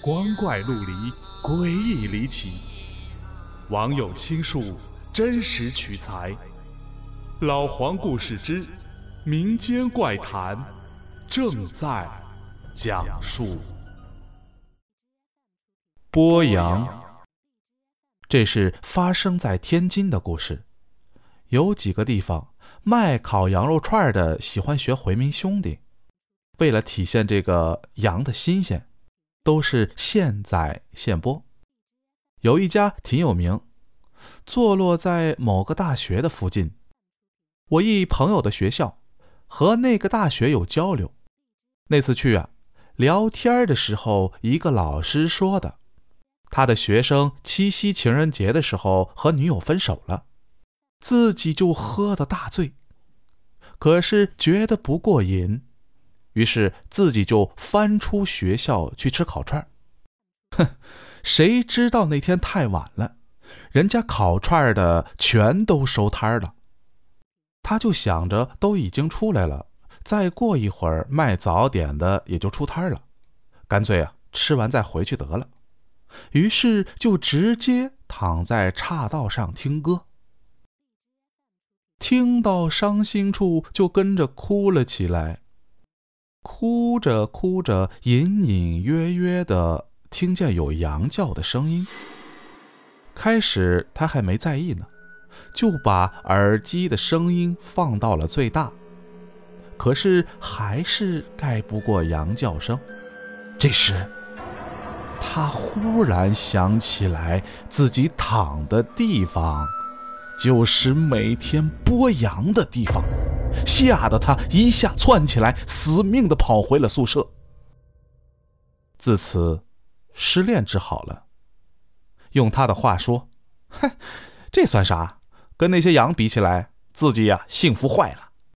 光怪陆离，诡异离奇。网友倾述，真实取材。老黄故事之民间怪谈正在讲述。剥羊，这是发生在天津的故事。有几个地方卖烤羊肉串的喜欢学回民兄弟，为了体现这个羊的新鲜。都是现宰现剥，有一家挺有名，坐落在某个大学的附近。我一朋友的学校和那个大学有交流。那次去啊，聊天的时候，一个老师说的，他的学生七夕情人节的时候和女友分手了，自己就喝得大醉，可是觉得不过瘾。于是自己就翻出学校去吃烤串哼，谁知道那天太晚了，人家烤串的全都收摊了。他就想着都已经出来了，再过一会儿卖早点的也就出摊了，干脆啊吃完再回去得了。于是就直接躺在岔道上听歌，听到伤心处就跟着哭了起来。哭着哭着，隐隐约约的听见有羊叫的声音。开始他还没在意呢，就把耳机的声音放到了最大，可是还是盖不过羊叫声。这时，他忽然想起来，自己躺的地方，就是每天剥羊的地方。吓得他一下窜起来，死命的跑回了宿舍。自此，失恋治好了。用他的话说：“哼，这算啥？跟那些羊比起来，自己呀幸福坏了。”